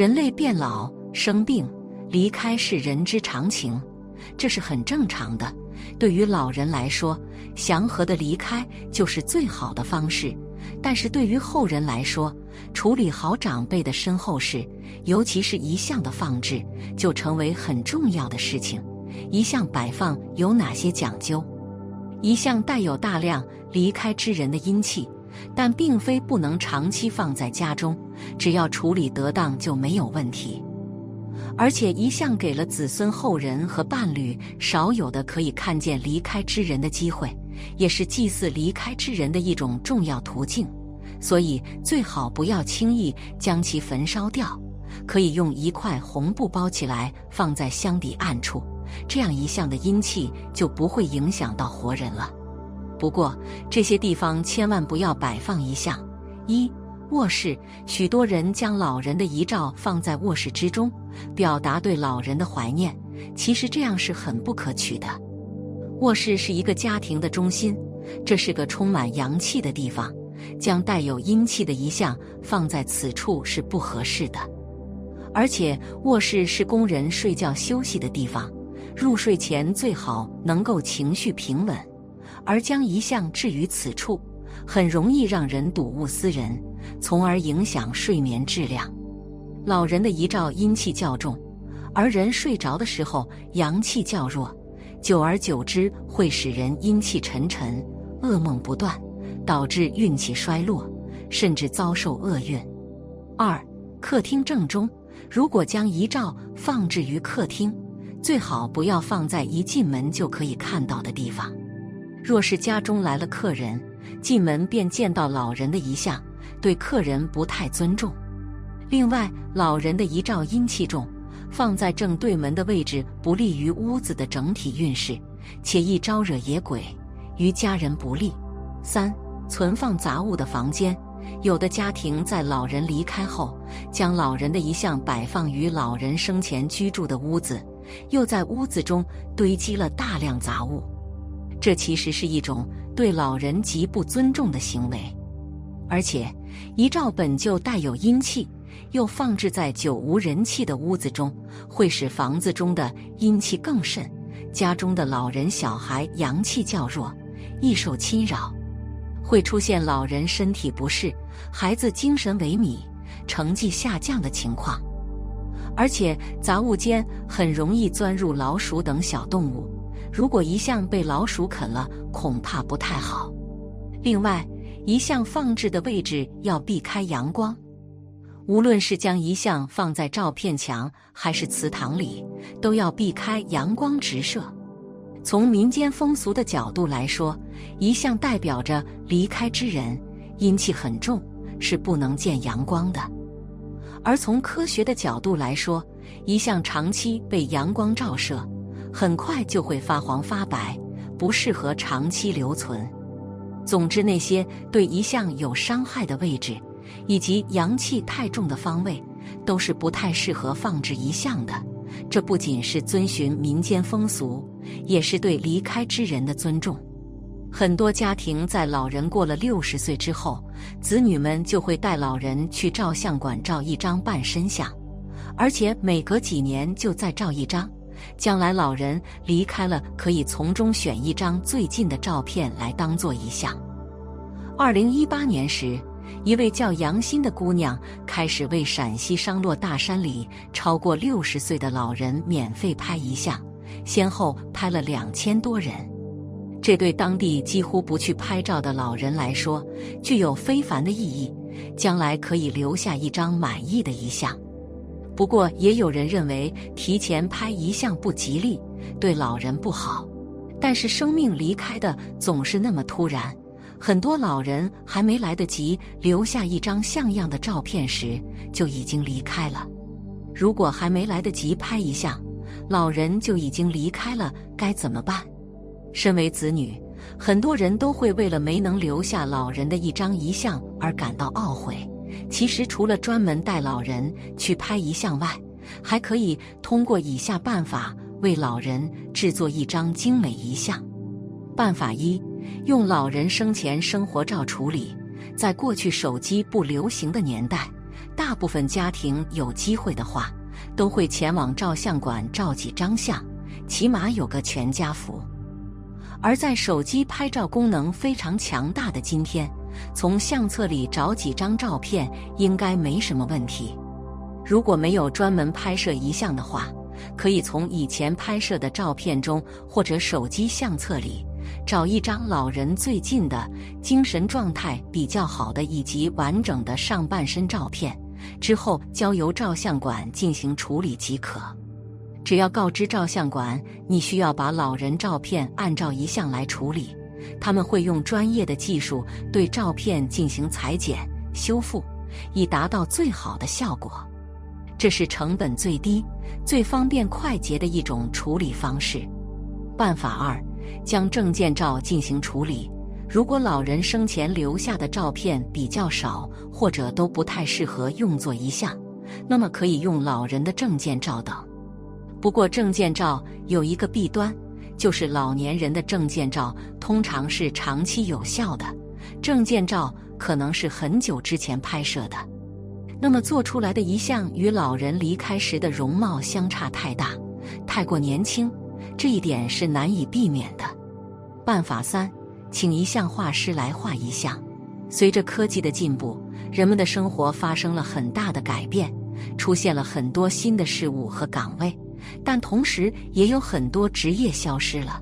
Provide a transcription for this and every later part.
人类变老、生病、离开是人之常情，这是很正常的。对于老人来说，祥和的离开就是最好的方式。但是对于后人来说，处理好长辈的身后事，尤其是遗像的放置，就成为很重要的事情。遗像摆放有哪些讲究？遗像带有大量离开之人的阴气，但并非不能长期放在家中，只要处理得当就没有问题。而且遗像给了子孙后人和伴侣少有的可以看见离开之人的机会，也是祭祀离开之人的一种重要途径。所以最好不要轻易将其焚烧掉，可以用一块红布包起来，放在箱底暗处。这样一项的阴气就不会影响到活人了。不过这些地方千万不要摆放遗像。一、卧室，许多人将老人的遗照放在卧室之中，表达对老人的怀念。其实这样是很不可取的。卧室是一个家庭的中心，这是个充满阳气的地方，将带有阴气的遗像放在此处是不合适的。而且卧室是工人睡觉休息的地方。入睡前最好能够情绪平稳，而将遗像置于此处，很容易让人睹物思人，从而影响睡眠质量。老人的遗照阴气较重，而人睡着的时候阳气较弱，久而久之会使人阴气沉沉，噩梦不断，导致运气衰落，甚至遭受厄运。二、客厅正中，如果将遗照放置于客厅。最好不要放在一进门就可以看到的地方。若是家中来了客人，进门便见到老人的遗像，对客人不太尊重。另外，老人的遗照阴气重，放在正对门的位置，不利于屋子的整体运势，且易招惹野鬼，于家人不利。三、存放杂物的房间，有的家庭在老人离开后，将老人的遗像摆放于老人生前居住的屋子。又在屋子中堆积了大量杂物，这其实是一种对老人极不尊重的行为。而且遗照本就带有阴气，又放置在久无人气的屋子中，会使房子中的阴气更甚，家中的老人小孩阳气较弱，易受侵扰，会出现老人身体不适、孩子精神萎靡、成绩下降的情况。而且杂物间很容易钻入老鼠等小动物，如果遗像被老鼠啃了，恐怕不太好。另外，遗像放置的位置要避开阳光，无论是将遗像放在照片墙还是祠堂里，都要避开阳光直射。从民间风俗的角度来说，遗像代表着离开之人，阴气很重，是不能见阳光的。而从科学的角度来说，遗像长期被阳光照射，很快就会发黄发白，不适合长期留存。总之，那些对遗像有伤害的位置，以及阳气太重的方位，都是不太适合放置遗像的。这不仅是遵循民间风俗，也是对离开之人的尊重。很多家庭在老人过了六十岁之后，子女们就会带老人去照相馆照一张半身像，而且每隔几年就再照一张。将来老人离开了，可以从中选一张最近的照片来当做遗像。二零一八年时，一位叫杨欣的姑娘开始为陕西商洛大山里超过六十岁的老人免费拍遗像，先后拍了两千多人。这对当地几乎不去拍照的老人来说，具有非凡的意义。将来可以留下一张满意的遗像。不过，也有人认为提前拍遗像不吉利，对老人不好。但是，生命离开的总是那么突然，很多老人还没来得及留下一张像样的照片时，就已经离开了。如果还没来得及拍一下，老人就已经离开了，该怎么办？身为子女，很多人都会为了没能留下老人的一张遗像而感到懊悔。其实，除了专门带老人去拍遗像外，还可以通过以下办法为老人制作一张精美遗像。办法一：用老人生前生活照处理。在过去手机不流行的年代，大部分家庭有机会的话，都会前往照相馆照几张相，起码有个全家福。而在手机拍照功能非常强大的今天，从相册里找几张照片应该没什么问题。如果没有专门拍摄遗像的话，可以从以前拍摄的照片中或者手机相册里找一张老人最近的、精神状态比较好的以及完整的上半身照片，之后交由照相馆进行处理即可。只要告知照相馆你需要把老人照片按照遗像来处理，他们会用专业的技术对照片进行裁剪、修复，以达到最好的效果。这是成本最低、最方便快捷的一种处理方式。办法二：将证件照进行处理。如果老人生前留下的照片比较少，或者都不太适合用作遗像，那么可以用老人的证件照等。不过，证件照有一个弊端，就是老年人的证件照通常是长期有效的，证件照可能是很久之前拍摄的。那么做出来的遗像与老人离开时的容貌相差太大，太过年轻，这一点是难以避免的。办法三，请遗像画师来画遗像。随着科技的进步，人们的生活发生了很大的改变，出现了很多新的事物和岗位，但同时也有很多职业消失了。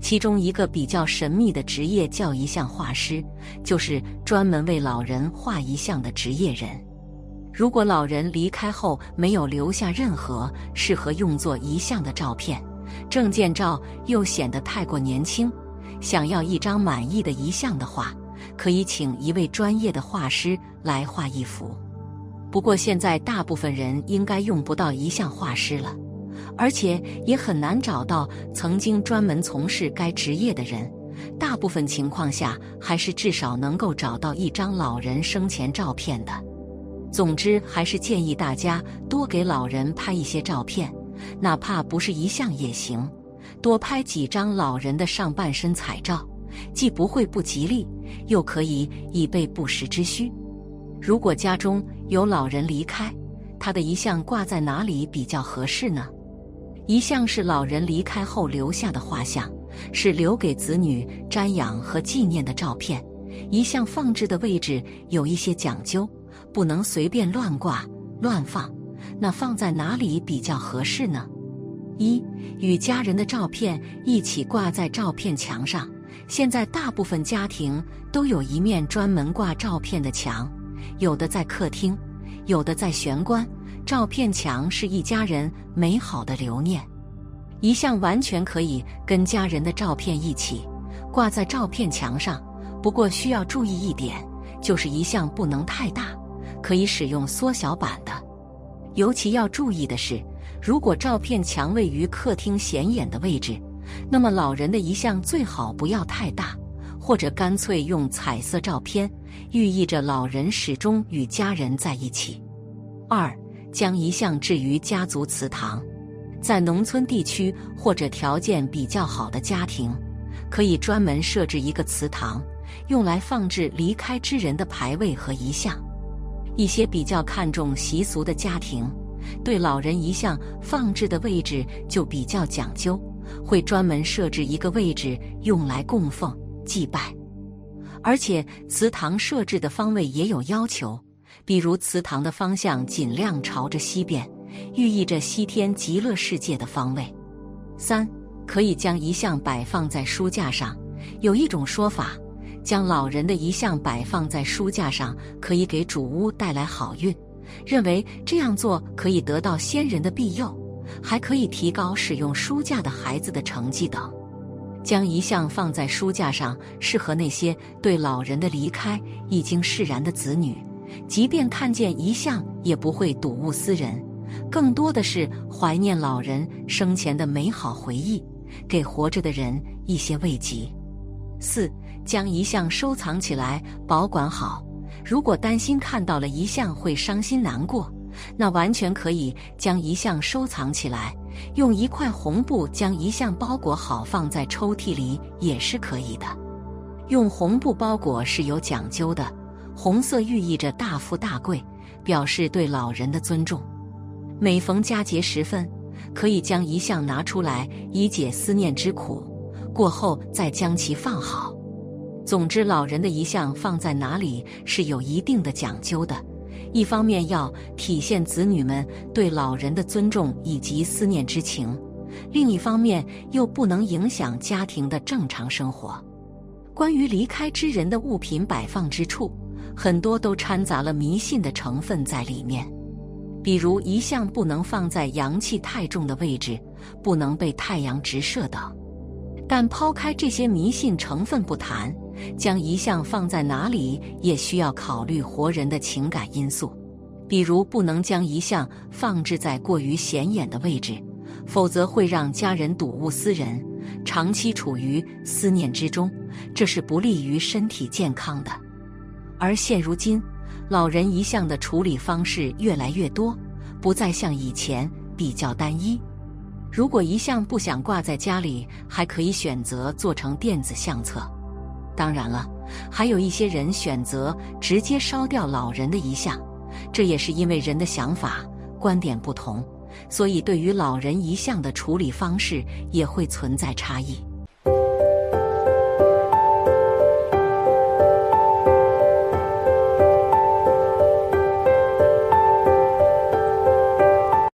其中一个比较神秘的职业叫遗像画师，就是专门为老人画遗像的职业人。如果老人离开后没有留下任何适合用作遗像的照片，证件照又显得太过年轻，想要一张满意的遗像的话，可以请一位专业的画师来画一幅。不过现在大部分人应该用不到遗像画师了，而且也很难找到曾经专门从事该职业的人。大部分情况下，还是至少能够找到一张老人生前照片的。总之，还是建议大家多给老人拍一些照片，哪怕不是遗像也行。多拍几张老人的上半身彩照，既不会不吉利，又可以以备不时之需。如果家中有老人离开，他的遗像挂在哪里比较合适呢？一向是老人离开后留下的画像，是留给子女瞻仰和纪念的照片。一向放置的位置有一些讲究。不能随便乱挂乱放，那放在哪里比较合适呢？一与家人的照片一起挂在照片墙上。现在大部分家庭都有一面专门挂照片的墙，有的在客厅，有的在玄关。照片墙是一家人美好的留念，遗像完全可以跟家人的照片一起挂在照片墙上。不过需要注意一点，就是遗像不能太大。可以使用缩小版的，尤其要注意的是，如果照片墙位于客厅显眼的位置，那么老人的遗像最好不要太大，或者干脆用彩色照片，寓意着老人始终与家人在一起。二，将遗像置于家族祠堂，在农村地区或者条件比较好的家庭，可以专门设置一个祠堂，用来放置离开之人的牌位和遗像。一些比较看重习俗的家庭，对老人遗像放置的位置就比较讲究，会专门设置一个位置用来供奉祭拜。而且祠堂设置的方位也有要求，比如祠堂的方向尽量朝着西边，寓意着西天极乐世界的方位。三，可以将遗像摆放在书架上，有一种说法。将老人的遗像摆放在书架上，可以给主屋带来好运。认为这样做可以得到先人的庇佑，还可以提高使用书架的孩子的成绩等。将遗像放在书架上，适合那些对老人的离开已经释然的子女，即便看见遗像，也不会睹物思人，更多的是怀念老人生前的美好回忆，给活着的人一些慰藉。四。将遗像收藏起来，保管好。如果担心看到了遗像会伤心难过，那完全可以将遗像收藏起来，用一块红布将遗像包裹好，放在抽屉里也是可以的。用红布包裹是有讲究的，红色寓意着大富大贵，表示对老人的尊重。每逢佳节时分，可以将遗像拿出来，以解思念之苦。过后再将其放好。总之，老人的遗像放在哪里是有一定的讲究的。一方面要体现子女们对老人的尊重以及思念之情，另一方面又不能影响家庭的正常生活。关于离开之人的物品摆放之处，很多都掺杂了迷信的成分在里面，比如遗像不能放在阳气太重的位置，不能被太阳直射等。但抛开这些迷信成分不谈。将遗像放在哪里，也需要考虑活人的情感因素，比如不能将遗像放置在过于显眼的位置，否则会让家人睹物思人，长期处于思念之中，这是不利于身体健康的。而现如今，老人遗像的处理方式越来越多，不再像以前比较单一。如果遗像不想挂在家里，还可以选择做成电子相册。当然了，还有一些人选择直接烧掉老人的遗像，这也是因为人的想法、观点不同，所以对于老人遗像的处理方式也会存在差异。